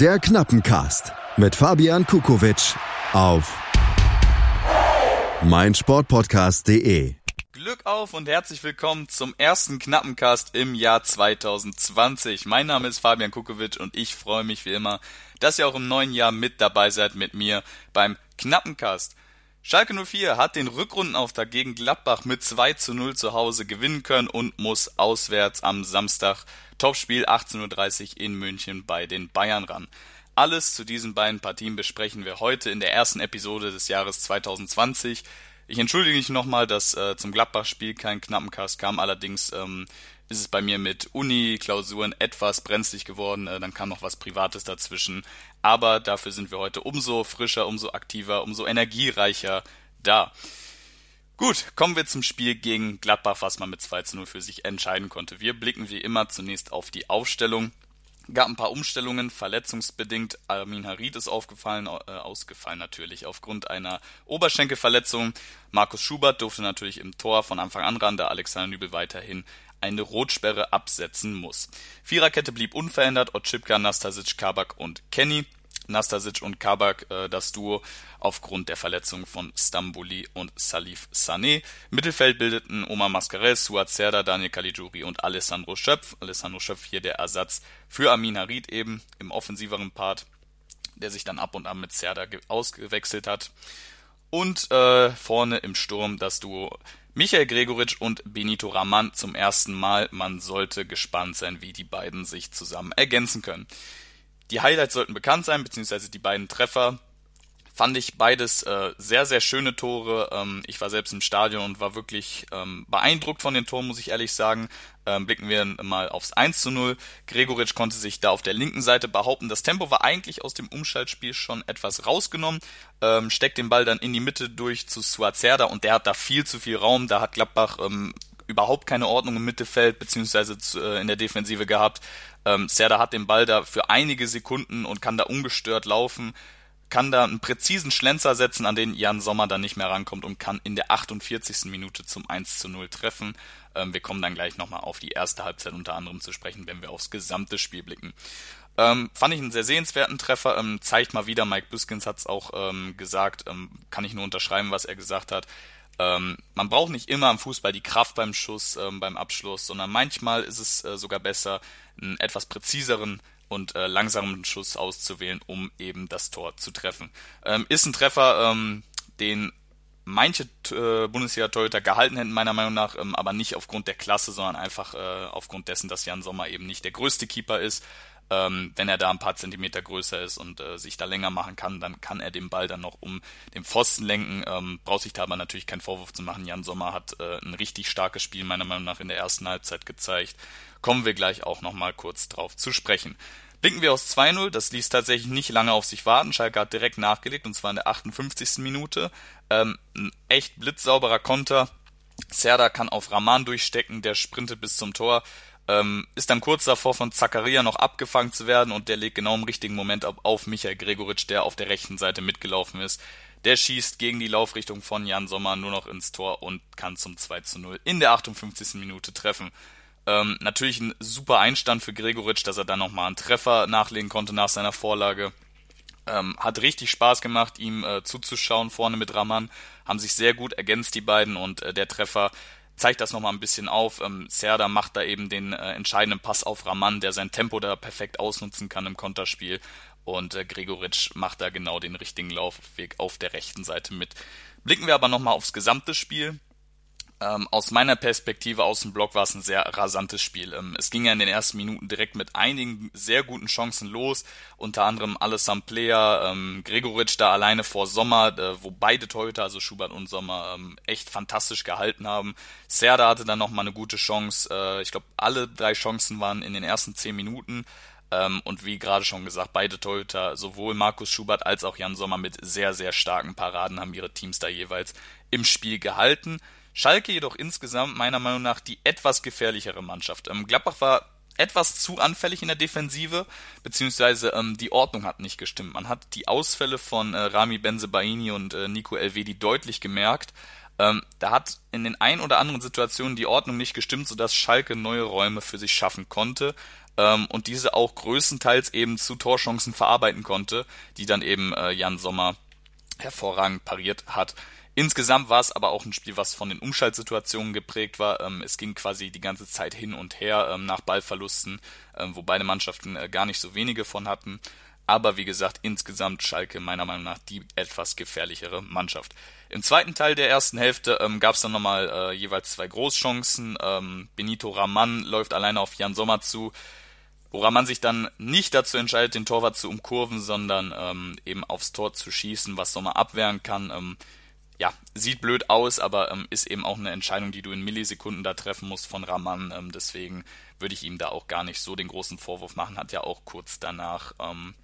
Der Knappencast mit Fabian Kukowitsch auf meinsportpodcast.de. Glück auf und herzlich willkommen zum ersten Knappencast im Jahr 2020. Mein Name ist Fabian Kukowitsch und ich freue mich wie immer, dass ihr auch im neuen Jahr mit dabei seid mit mir beim Knappencast. Schalke 04 hat den Rückrundenauftakt gegen Gladbach mit 2 zu 0 zu Hause gewinnen können und muss auswärts am Samstag Topspiel 18.30 Uhr in München bei den Bayern ran. Alles zu diesen beiden Partien besprechen wir heute in der ersten Episode des Jahres 2020. Ich entschuldige mich nochmal, dass äh, zum Gladbach-Spiel kein Knappencast kam, allerdings ähm, ist es bei mir mit Uni-Klausuren etwas brenzlig geworden, äh, dann kam noch was Privates dazwischen, aber dafür sind wir heute umso frischer, umso aktiver, umso energiereicher da. Gut, kommen wir zum Spiel gegen Gladbach, was man mit 2 zu 0 für sich entscheiden konnte. Wir blicken wie immer zunächst auf die Aufstellung. Gab ein paar Umstellungen, verletzungsbedingt. Armin Harid ist aufgefallen, äh, ausgefallen natürlich aufgrund einer Oberschenkelverletzung. Markus Schubert durfte natürlich im Tor von Anfang an ran, da Alexander Nübel weiterhin eine Rotsperre absetzen muss. Viererkette blieb unverändert, Otschipka, Nastasic, Kabak und Kenny. Nastasic und Kabak äh, das Duo aufgrund der Verletzung von Stambuli und Salif Sané. Mittelfeld bildeten Omar Mascarez, Suat Serda, Daniel Caligiuri und Alessandro Schöpf. Alessandro Schöpf hier der Ersatz für Amin Harid eben im offensiveren Part, der sich dann ab und an mit Serda ausgewechselt hat. Und äh, vorne im Sturm das Duo Michael Gregoritsch und Benito Raman zum ersten Mal. Man sollte gespannt sein, wie die beiden sich zusammen ergänzen können. Die Highlights sollten bekannt sein, beziehungsweise die beiden Treffer. Fand ich beides äh, sehr, sehr schöne Tore. Ähm, ich war selbst im Stadion und war wirklich ähm, beeindruckt von den Toren, muss ich ehrlich sagen. Ähm, blicken wir mal aufs 1 zu 0. Gregoritsch konnte sich da auf der linken Seite behaupten. Das Tempo war eigentlich aus dem Umschaltspiel schon etwas rausgenommen. Ähm, steckt den Ball dann in die Mitte durch zu Suazerda und der hat da viel zu viel Raum. Da hat Gladbach ähm, überhaupt keine Ordnung im Mittelfeld beziehungsweise äh, in der Defensive gehabt. Ähm, Serda hat den Ball da für einige Sekunden und kann da ungestört laufen, kann da einen präzisen Schlenzer setzen, an den Jan Sommer dann nicht mehr rankommt und kann in der 48. Minute zum 1 zu 0 treffen. Ähm, wir kommen dann gleich nochmal auf die erste Halbzeit unter anderem zu sprechen, wenn wir aufs gesamte Spiel blicken. Ähm, fand ich einen sehr sehenswerten Treffer, ähm, zeigt mal wieder, Mike Büskins hat es auch ähm, gesagt, ähm, kann ich nur unterschreiben, was er gesagt hat. Ähm, man braucht nicht immer am Fußball die Kraft beim Schuss, ähm, beim Abschluss, sondern manchmal ist es äh, sogar besser, einen etwas präziseren und äh, langsamen Schuss auszuwählen, um eben das Tor zu treffen. Ähm, ist ein Treffer, ähm, den manche äh, Bundesliga-Torhüter gehalten hätten, meiner Meinung nach, ähm, aber nicht aufgrund der Klasse, sondern einfach äh, aufgrund dessen, dass Jan Sommer eben nicht der größte Keeper ist ähm, wenn er da ein paar Zentimeter größer ist und äh, sich da länger machen kann, dann kann er den Ball dann noch um den Pfosten lenken. Ähm, braucht sich da aber natürlich keinen Vorwurf zu machen. Jan Sommer hat äh, ein richtig starkes Spiel meiner Meinung nach in der ersten Halbzeit gezeigt. Kommen wir gleich auch nochmal kurz drauf zu sprechen. Blicken wir aus 2-0, das ließ tatsächlich nicht lange auf sich warten. Schalke hat direkt nachgelegt und zwar in der 58. Minute. Ähm, ein echt blitzsauberer Konter. Serda kann auf Raman durchstecken, der sprintet bis zum Tor. Ähm, ist dann kurz davor von Zakaria noch abgefangen zu werden und der legt genau im richtigen Moment auf Michael Gregoritsch, der auf der rechten Seite mitgelaufen ist. Der schießt gegen die Laufrichtung von Jan Sommer nur noch ins Tor und kann zum 2 zu 0 in der 58. Minute treffen. Ähm, natürlich ein super Einstand für Gregoritsch, dass er dann nochmal einen Treffer nachlegen konnte nach seiner Vorlage. Ähm, hat richtig Spaß gemacht, ihm äh, zuzuschauen vorne mit Raman. Haben sich sehr gut ergänzt, die beiden, und äh, der Treffer zeigt das nochmal ein bisschen auf. Ähm, Serda macht da eben den äh, entscheidenden Pass auf Raman, der sein Tempo da perfekt ausnutzen kann im Konterspiel. Und äh, Gregoritsch macht da genau den richtigen Laufweg auf der rechten Seite mit. Blicken wir aber nochmal aufs gesamte Spiel. Ähm, aus meiner Perspektive aus dem Block war es ein sehr rasantes Spiel. Ähm, es ging ja in den ersten Minuten direkt mit einigen sehr guten Chancen los, unter anderem Alessam Player, ähm, Gregoritsch da alleine vor Sommer, äh, wo beide Torhüter, also Schubert und Sommer, ähm, echt fantastisch gehalten haben. Serda hatte dann nochmal eine gute Chance. Äh, ich glaube, alle drei Chancen waren in den ersten zehn Minuten. Ähm, und wie gerade schon gesagt, beide Torhüter, sowohl Markus Schubert als auch Jan Sommer mit sehr, sehr starken Paraden haben ihre Teams da jeweils im Spiel gehalten. Schalke jedoch insgesamt meiner Meinung nach die etwas gefährlichere Mannschaft. Ähm, Gladbach war etwas zu anfällig in der Defensive, beziehungsweise ähm, die Ordnung hat nicht gestimmt. Man hat die Ausfälle von äh, Rami Benzebaini und äh, Nico Elvedi deutlich gemerkt. Ähm, da hat in den ein oder anderen Situationen die Ordnung nicht gestimmt, sodass Schalke neue Räume für sich schaffen konnte. ähm, und diese auch größtenteils eben zu Torchancen verarbeiten konnte, die dann eben äh, Jan Sommer hervorragend pariert hat. Insgesamt war es aber auch ein Spiel, was von den Umschaltsituationen geprägt war. Ähm, es ging quasi die ganze Zeit hin und her ähm, nach Ballverlusten, ähm, wo beide Mannschaften äh, gar nicht so wenige von hatten. Aber wie gesagt, insgesamt Schalke meiner Meinung nach die etwas gefährlichere Mannschaft. Im zweiten Teil der ersten Hälfte ähm, gab es dann nochmal äh, jeweils zwei Großchancen. Ähm, Benito Raman läuft alleine auf Jan Sommer zu, wo Raman sich dann nicht dazu entscheidet, den Torwart zu umkurven, sondern ähm, eben aufs Tor zu schießen, was Sommer abwehren kann. Ähm, ja, sieht blöd aus, aber ähm, ist eben auch eine Entscheidung, die du in Millisekunden da treffen musst von Raman. Ähm, deswegen würde ich ihm da auch gar nicht so den großen Vorwurf machen. Hat ja auch kurz danach ähm,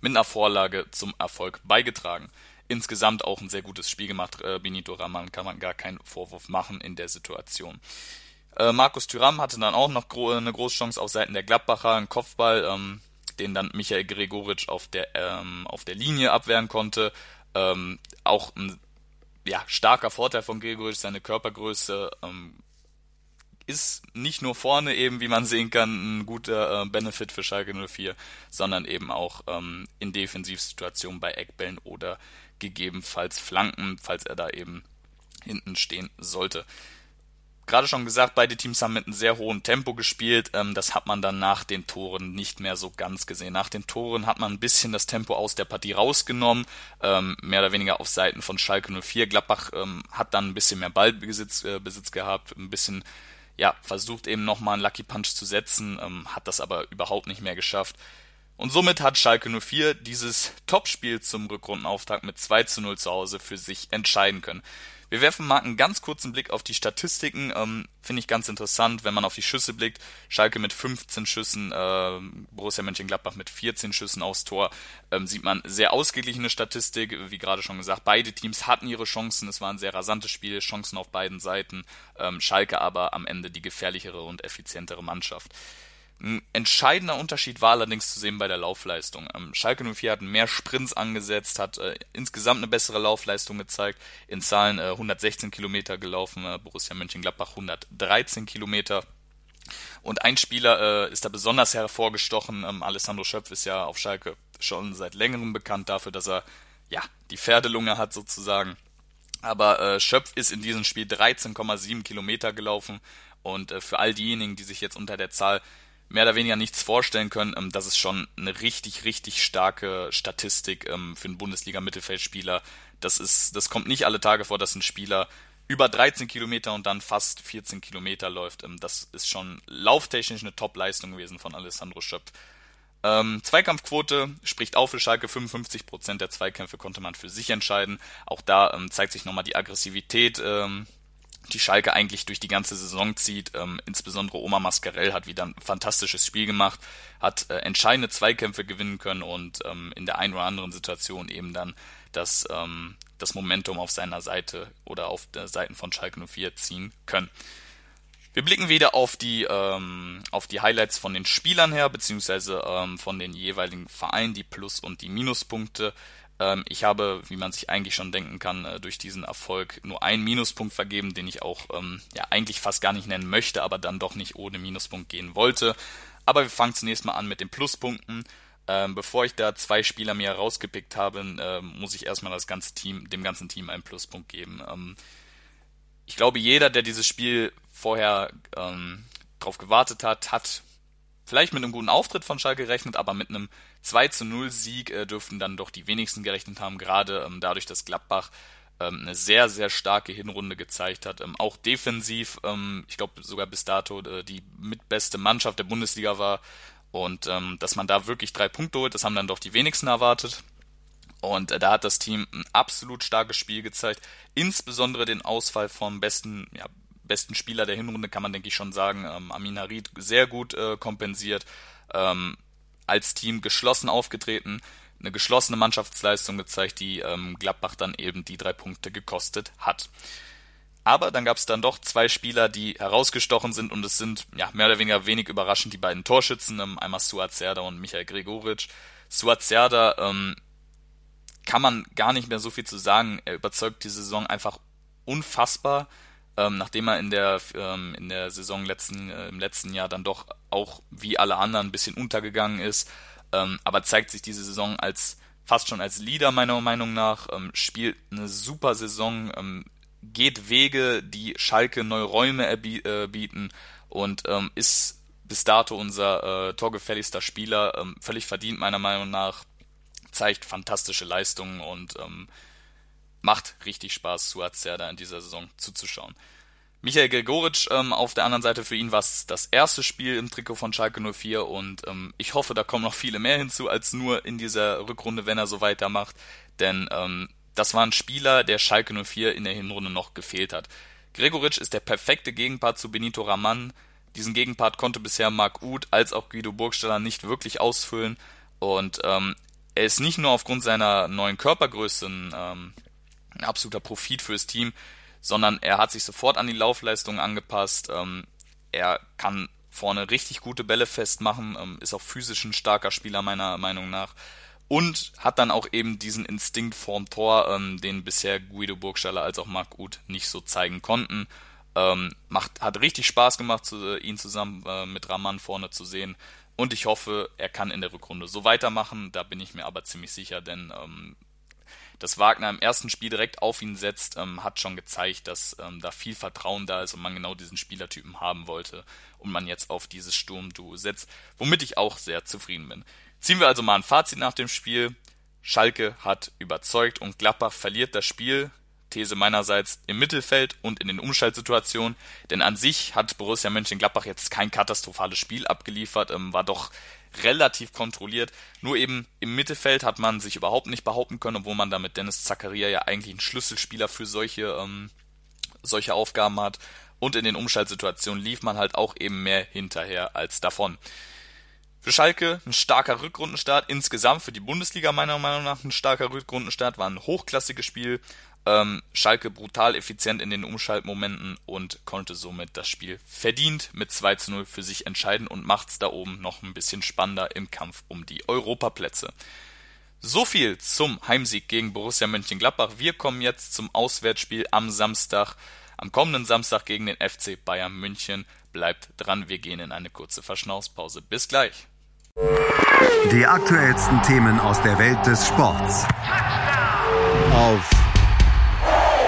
mit einer Vorlage zum Erfolg beigetragen. Insgesamt auch ein sehr gutes Spiel gemacht. Äh, Benito Raman kann man gar keinen Vorwurf machen in der Situation. Äh, Markus Thüram hatte dann auch noch gro eine Großchance auf Seiten der Gladbacher, einen Kopfball, ähm, den dann Michael Gregoritsch auf der, ähm, auf der Linie abwehren konnte. Ähm, auch ein ja, starker Vorteil von Gregoritsch, seine Körpergröße ähm, ist nicht nur vorne eben, wie man sehen kann, ein guter äh, Benefit für Schalke 04, sondern eben auch ähm, in Defensivsituationen bei Eckbällen oder gegebenenfalls Flanken, falls er da eben hinten stehen sollte gerade schon gesagt, beide Teams haben mit einem sehr hohen Tempo gespielt. Ähm, das hat man dann nach den Toren nicht mehr so ganz gesehen. Nach den Toren hat man ein bisschen das Tempo aus der Partie rausgenommen, ähm, mehr oder weniger auf Seiten von Schalke 04. Gladbach ähm, hat dann ein bisschen mehr Ballbesitz äh, Besitz gehabt, ein bisschen ja, versucht eben nochmal einen Lucky Punch zu setzen, hat das aber überhaupt nicht mehr geschafft. Und somit hat Schalke 04 dieses Topspiel zum Rückrundenauftakt mit 2 zu 0 zu Hause für sich entscheiden können. Wir werfen mal einen ganz kurzen Blick auf die Statistiken. Ähm, Finde ich ganz interessant, wenn man auf die Schüsse blickt. Schalke mit 15 Schüssen, äh, Borussia Mönchengladbach mit 14 Schüssen aufs Tor. Ähm, sieht man sehr ausgeglichene Statistik. Wie gerade schon gesagt, beide Teams hatten ihre Chancen. Es war ein sehr rasantes Spiel, Chancen auf beiden Seiten. Ähm, Schalke aber am Ende die gefährlichere und effizientere Mannschaft. Ein entscheidender Unterschied war allerdings zu sehen bei der Laufleistung. Ähm, Schalke 04 hat mehr Sprints angesetzt, hat äh, insgesamt eine bessere Laufleistung gezeigt. In Zahlen äh, 116 Kilometer gelaufen, äh, Borussia Mönchengladbach 113 Kilometer. Und ein Spieler äh, ist da besonders hervorgestochen. Ähm, Alessandro Schöpf ist ja auf Schalke schon seit längerem bekannt dafür, dass er ja die Pferdelunge hat sozusagen. Aber äh, Schöpf ist in diesem Spiel 13,7 Kilometer gelaufen. Und äh, für all diejenigen, die sich jetzt unter der Zahl mehr oder weniger nichts vorstellen können. Ähm, das ist schon eine richtig, richtig starke Statistik ähm, für einen Bundesliga-Mittelfeldspieler. Das ist, das kommt nicht alle Tage vor, dass ein Spieler über 13 Kilometer und dann fast 14 Kilometer läuft. Ähm, das ist schon lauftechnisch eine Top-Leistung gewesen von Alessandro Schöpf. Ähm, Zweikampfquote spricht auch für Schalke. 55% der Zweikämpfe konnte man für sich entscheiden. Auch da ähm, zeigt sich nochmal die Aggressivität ähm, die Schalke eigentlich durch die ganze Saison zieht. Ähm, insbesondere Oma Mascarell hat wieder ein fantastisches Spiel gemacht, hat äh, entscheidende Zweikämpfe gewinnen können und ähm, in der einen oder anderen Situation eben dann das, ähm, das Momentum auf seiner Seite oder auf der Seiten von Schalke 04 ziehen können. Wir blicken wieder auf die, ähm, auf die Highlights von den Spielern her, beziehungsweise ähm, von den jeweiligen Vereinen, die Plus- und die Minuspunkte. Ähm, ich habe, wie man sich eigentlich schon denken kann, äh, durch diesen Erfolg nur einen Minuspunkt vergeben, den ich auch ähm, ja eigentlich fast gar nicht nennen möchte, aber dann doch nicht ohne Minuspunkt gehen wollte. Aber wir fangen zunächst mal an mit den Pluspunkten. Ähm, bevor ich da zwei Spieler mir herausgepickt habe, äh, muss ich erstmal das ganze Team, dem ganzen Team einen Pluspunkt geben. Ähm, ich glaube, jeder, der dieses Spiel vorher ähm, drauf gewartet hat, hat vielleicht mit einem guten Auftritt von Schalke gerechnet, aber mit einem 2 zu 0 Sieg äh, dürften dann doch die wenigsten gerechnet haben, gerade ähm, dadurch, dass Gladbach ähm, eine sehr, sehr starke Hinrunde gezeigt hat. Ähm, auch defensiv, ähm, ich glaube sogar bis dato äh, die mitbeste Mannschaft der Bundesliga war. Und ähm, dass man da wirklich drei Punkte holt, das haben dann doch die wenigsten erwartet. Und äh, da hat das Team ein absolut starkes Spiel gezeigt. Insbesondere den Ausfall vom besten, ja, besten Spieler der Hinrunde kann man, denke ich, schon sagen. Ähm, Amin Harid sehr gut äh, kompensiert. Ähm, als Team geschlossen aufgetreten, eine geschlossene Mannschaftsleistung gezeigt, die ähm, Gladbach dann eben die drei Punkte gekostet hat. Aber dann gab es dann doch zwei Spieler, die herausgestochen sind und es sind ja mehr oder weniger wenig überraschend die beiden Torschützen, ähm, einmal Suat Serda und Michael Gregoritsch. Suat Serda ähm, kann man gar nicht mehr so viel zu sagen. Er überzeugt die Saison einfach unfassbar. Ähm, nachdem er in der, ähm, in der Saison letzten, äh, im letzten Jahr dann doch auch wie alle anderen ein bisschen untergegangen ist, ähm, aber zeigt sich diese Saison als fast schon als Leader meiner Meinung nach, ähm, spielt eine super Saison, ähm, geht Wege, die Schalke neue Räume äh, bieten und ähm, ist bis dato unser äh, torgefälligster Spieler, ähm, völlig verdient meiner Meinung nach, zeigt fantastische Leistungen und ähm, macht richtig Spaß, Suat Serdar in dieser Saison zuzuschauen. Michael Gregoritsch ähm, auf der anderen Seite für ihn war es das erste Spiel im Trikot von Schalke 04 und ähm, ich hoffe, da kommen noch viele mehr hinzu als nur in dieser Rückrunde, wenn er so weitermacht, denn ähm, das war ein Spieler, der Schalke 04 in der Hinrunde noch gefehlt hat. Gregoritsch ist der perfekte Gegenpart zu Benito Raman. Diesen Gegenpart konnte bisher Marc Uth als auch Guido Burgstaller nicht wirklich ausfüllen und ähm, er ist nicht nur aufgrund seiner neuen Körpergröße ein, ähm, ein absoluter Profit fürs Team, sondern er hat sich sofort an die Laufleistung angepasst. Ähm, er kann vorne richtig gute Bälle festmachen, ähm, ist auch physisch ein starker Spieler meiner Meinung nach und hat dann auch eben diesen Instinkt vorm Tor, ähm, den bisher Guido Burgstaller als auch Marc Uth nicht so zeigen konnten. Ähm, macht, hat richtig Spaß gemacht, zu, äh, ihn zusammen äh, mit Raman vorne zu sehen. Und ich hoffe, er kann in der Rückrunde so weitermachen. Da bin ich mir aber ziemlich sicher, denn ähm, dass Wagner im ersten Spiel direkt auf ihn setzt, ähm, hat schon gezeigt, dass ähm, da viel Vertrauen da ist und man genau diesen Spielertypen haben wollte und man jetzt auf dieses Sturmduo setzt, womit ich auch sehr zufrieden bin. Ziehen wir also mal ein Fazit nach dem Spiel. Schalke hat überzeugt und Gladbach verliert das Spiel. These meinerseits im Mittelfeld und in den Umschaltsituationen, denn an sich hat Borussia Mönchengladbach jetzt kein katastrophales Spiel abgeliefert, ähm, war doch relativ kontrolliert. Nur eben im Mittelfeld hat man sich überhaupt nicht behaupten können, obwohl man da mit Dennis Zakaria ja eigentlich einen Schlüsselspieler für solche, ähm, solche Aufgaben hat. Und in den Umschaltsituationen lief man halt auch eben mehr hinterher als davon. Für Schalke ein starker Rückrundenstart, insgesamt für die Bundesliga meiner Meinung nach ein starker Rückrundenstart, war ein hochklassiges Spiel, ähm, Schalke brutal effizient in den Umschaltmomenten und konnte somit das Spiel verdient mit 2 zu 0 für sich entscheiden und macht's da oben noch ein bisschen spannender im Kampf um die Europaplätze. So viel zum Heimsieg gegen Borussia Mönchengladbach. Wir kommen jetzt zum Auswärtsspiel am Samstag, am kommenden Samstag gegen den FC Bayern München. Bleibt dran, wir gehen in eine kurze Verschnaufspause. Bis gleich. Die aktuellsten Themen aus der Welt des Sports. Auf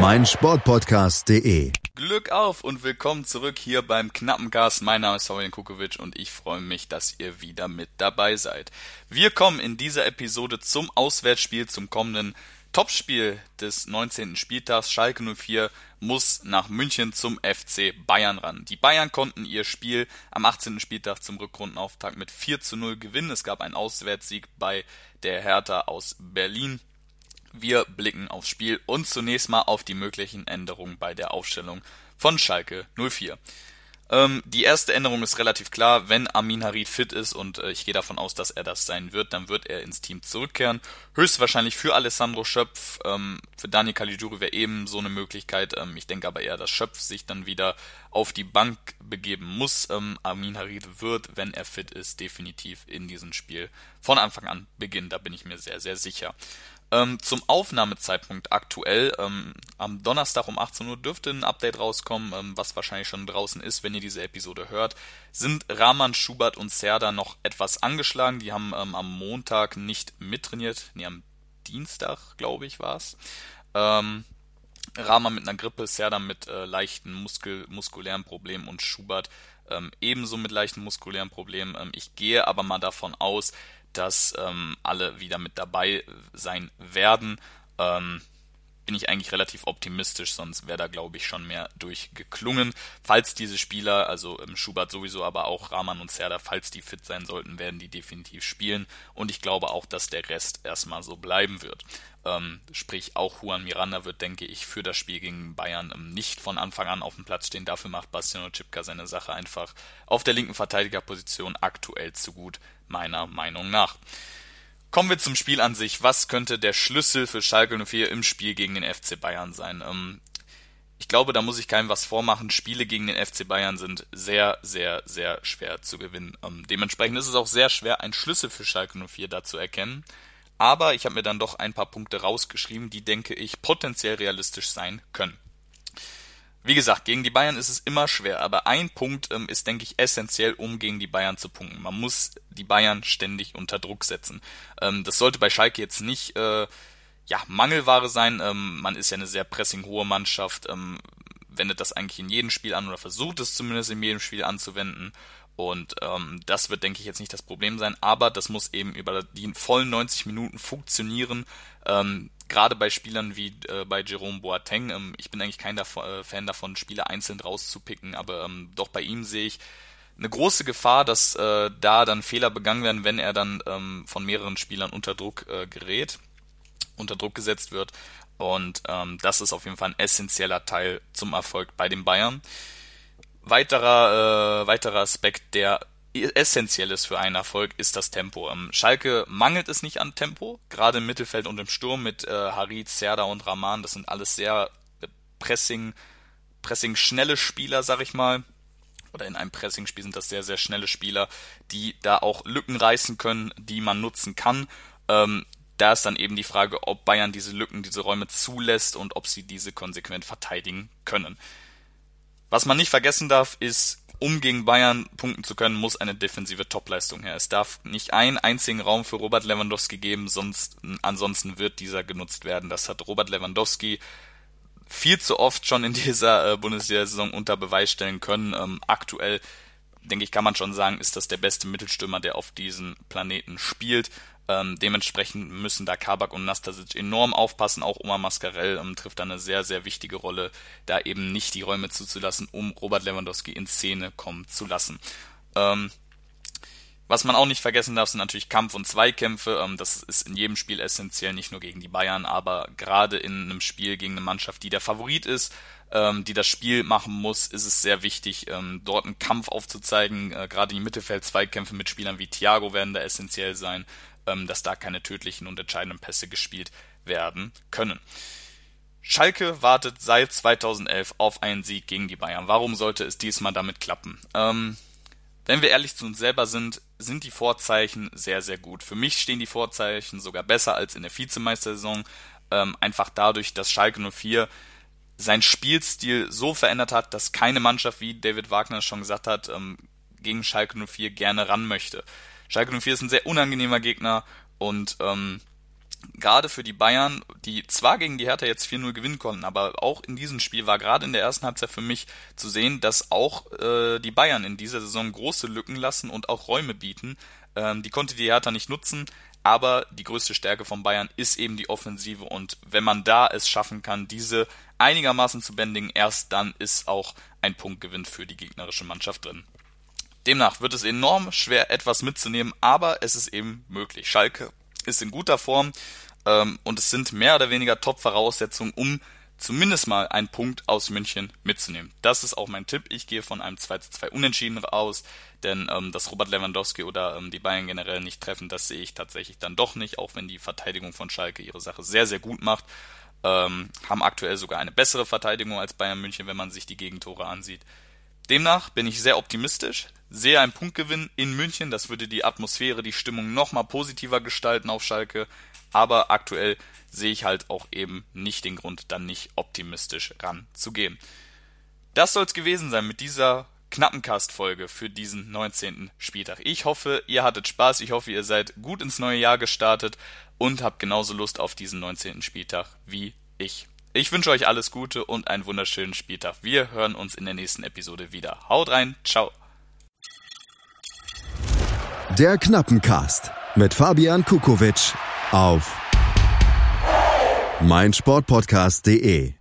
meinsportpodcast.de. Glück auf und willkommen zurück hier beim Knappencast. Mein Name ist Fabian Kukovic und ich freue mich, dass ihr wieder mit dabei seid. Wir kommen in dieser Episode zum Auswärtsspiel, zum kommenden Topspiel des 19. Spieltags. Schalke 04 muss nach München zum FC Bayern ran. Die Bayern konnten ihr Spiel am 18. Spieltag zum Rückrundenauftakt mit 4 zu 0 gewinnen. Es gab einen Auswärtssieg bei der Hertha aus Berlin. Wir blicken aufs Spiel und zunächst mal auf die möglichen Änderungen bei der Aufstellung von Schalke 04. Ähm, die erste Änderung ist relativ klar, wenn Amin Harid fit ist und äh, ich gehe davon aus, dass er das sein wird, dann wird er ins Team zurückkehren. Höchstwahrscheinlich für Alessandro Schöpf, ähm, für Daniel Caligiuri wäre eben so eine Möglichkeit. Ähm, ich denke aber eher, dass Schöpf sich dann wieder auf die Bank begeben muss. Ähm, Amin Harid wird, wenn er fit ist, definitiv in diesem Spiel von Anfang an beginnen, da bin ich mir sehr, sehr sicher. Ähm, zum Aufnahmezeitpunkt aktuell, ähm, am Donnerstag um 18 Uhr dürfte ein Update rauskommen, ähm, was wahrscheinlich schon draußen ist, wenn ihr diese Episode hört, sind Rahman, Schubert und Serda noch etwas angeschlagen. Die haben ähm, am Montag nicht mittrainiert, nee, am Dienstag, glaube ich, war es. Ähm, Rahman mit einer Grippe, Serda mit äh, leichten Muskel muskulären Problemen und Schubert ähm, ebenso mit leichten muskulären Problemen. Ähm, ich gehe aber mal davon aus, dass ähm, alle wieder mit dabei sein werden. Ähm, bin ich eigentlich relativ optimistisch, sonst wäre da, glaube ich, schon mehr durchgeklungen. Falls diese Spieler, also ähm, Schubert sowieso, aber auch Rahman und Serda, falls die fit sein sollten, werden die definitiv spielen. Und ich glaube auch, dass der Rest erstmal so bleiben wird. Ähm, sprich, auch Juan Miranda wird, denke ich, für das Spiel gegen Bayern ähm, nicht von Anfang an auf dem Platz stehen. Dafür macht Bastiano Cipka seine Sache einfach auf der linken Verteidigerposition aktuell zu gut, meiner Meinung nach. Kommen wir zum Spiel an sich. Was könnte der Schlüssel für Schalke 04 im Spiel gegen den FC Bayern sein? Ähm, ich glaube, da muss ich keinem was vormachen. Spiele gegen den FC Bayern sind sehr, sehr, sehr schwer zu gewinnen. Ähm, dementsprechend ist es auch sehr schwer, einen Schlüssel für Schalke 04 da zu erkennen. Aber ich habe mir dann doch ein paar Punkte rausgeschrieben, die, denke ich, potenziell realistisch sein können. Wie gesagt, gegen die Bayern ist es immer schwer, aber ein Punkt ähm, ist, denke ich, essentiell, um gegen die Bayern zu punkten. Man muss die Bayern ständig unter Druck setzen. Ähm, das sollte bei Schalke jetzt nicht äh, ja, Mangelware sein. Ähm, man ist ja eine sehr pressing-hohe Mannschaft, ähm, wendet das eigentlich in jedem Spiel an oder versucht es zumindest in jedem Spiel anzuwenden. Und ähm, das wird, denke ich, jetzt nicht das Problem sein, aber das muss eben über die vollen 90 Minuten funktionieren. Ähm, gerade bei Spielern wie äh, bei Jerome Boateng, ähm, ich bin eigentlich kein davon, äh, Fan davon, Spieler einzeln rauszupicken, aber ähm, doch bei ihm sehe ich eine große Gefahr, dass äh, da dann Fehler begangen werden, wenn er dann ähm, von mehreren Spielern unter Druck äh, gerät, unter Druck gesetzt wird. Und ähm, das ist auf jeden Fall ein essentieller Teil zum Erfolg bei den Bayern. Weiterer, äh, weiterer Aspekt, der essentiell ist für einen Erfolg, ist das Tempo. Ähm, Schalke mangelt es nicht an Tempo, gerade im Mittelfeld und im Sturm mit äh, Harit, Serda und Rahman. Das sind alles sehr äh, Pressing, Pressing schnelle Spieler, sag ich mal. Oder in einem Pressing-Spiel sind das sehr, sehr schnelle Spieler, die da auch Lücken reißen können, die man nutzen kann. Ähm, da ist dann eben die Frage, ob Bayern diese Lücken, diese Räume zulässt und ob sie diese konsequent verteidigen können. Was man nicht vergessen darf, ist um gegen Bayern punkten zu können, muss eine defensive Topleistung her. Es darf nicht einen einzigen Raum für Robert Lewandowski geben, sonst, ansonsten wird dieser genutzt werden. Das hat Robert Lewandowski viel zu oft schon in dieser äh, Bundesliga-Saison unter Beweis stellen können. Ähm, aktuell, denke ich, kann man schon sagen, ist das der beste Mittelstürmer, der auf diesem Planeten spielt. Ähm, dementsprechend müssen da Kabak und Nastasic enorm aufpassen. Auch Omar Mascarell ähm, trifft da eine sehr, sehr wichtige Rolle, da eben nicht die Räume zuzulassen, um Robert Lewandowski in Szene kommen zu lassen. Ähm, was man auch nicht vergessen darf, sind natürlich Kampf- und Zweikämpfe. Ähm, das ist in jedem Spiel essentiell, nicht nur gegen die Bayern, aber gerade in einem Spiel gegen eine Mannschaft, die der Favorit ist, ähm, die das Spiel machen muss, ist es sehr wichtig, ähm, dort einen Kampf aufzuzeigen. Äh, gerade die Mittelfeld-Zweikämpfe mit Spielern wie Thiago werden da essentiell sein dass da keine tödlichen und entscheidenden Pässe gespielt werden können. Schalke wartet seit 2011 auf einen Sieg gegen die Bayern. Warum sollte es diesmal damit klappen? Ähm, wenn wir ehrlich zu uns selber sind, sind die Vorzeichen sehr, sehr gut. Für mich stehen die Vorzeichen sogar besser als in der Vizemeistersaison. Ähm, einfach dadurch, dass Schalke 04 sein Spielstil so verändert hat, dass keine Mannschaft, wie David Wagner schon gesagt hat, ähm, gegen Schalke 04 gerne ran möchte. Schalke 04 ist ein sehr unangenehmer Gegner und ähm, gerade für die Bayern, die zwar gegen die Hertha jetzt 4-0 gewinnen konnten, aber auch in diesem Spiel war gerade in der ersten Halbzeit für mich zu sehen, dass auch äh, die Bayern in dieser Saison große Lücken lassen und auch Räume bieten. Ähm, die konnte die Hertha nicht nutzen, aber die größte Stärke von Bayern ist eben die Offensive und wenn man da es schaffen kann, diese einigermaßen zu bändigen, erst dann ist auch ein Punktgewinn für die gegnerische Mannschaft drin. Demnach wird es enorm schwer, etwas mitzunehmen, aber es ist eben möglich. Schalke ist in guter Form ähm, und es sind mehr oder weniger Top-Voraussetzungen, um zumindest mal einen Punkt aus München mitzunehmen. Das ist auch mein Tipp. Ich gehe von einem 2 zu 2 Unentschieden aus, denn ähm, dass Robert Lewandowski oder ähm, die Bayern generell nicht treffen, das sehe ich tatsächlich dann doch nicht, auch wenn die Verteidigung von Schalke ihre Sache sehr, sehr gut macht. Ähm, haben aktuell sogar eine bessere Verteidigung als Bayern München, wenn man sich die Gegentore ansieht. Demnach bin ich sehr optimistisch, sehe einen Punktgewinn in München, das würde die Atmosphäre, die Stimmung nochmal positiver gestalten auf Schalke, aber aktuell sehe ich halt auch eben nicht den Grund, dann nicht optimistisch ranzugehen. Das soll es gewesen sein mit dieser knappen Cast-Folge für diesen 19. Spieltag. Ich hoffe, ihr hattet Spaß, ich hoffe, ihr seid gut ins neue Jahr gestartet und habt genauso Lust auf diesen 19. Spieltag wie ich. Ich wünsche euch alles Gute und einen wunderschönen Spieltag. Wir hören uns in der nächsten Episode wieder. Haut rein, ciao. Der Knappencast mit Fabian Kukowitsch auf meinsportpodcast.de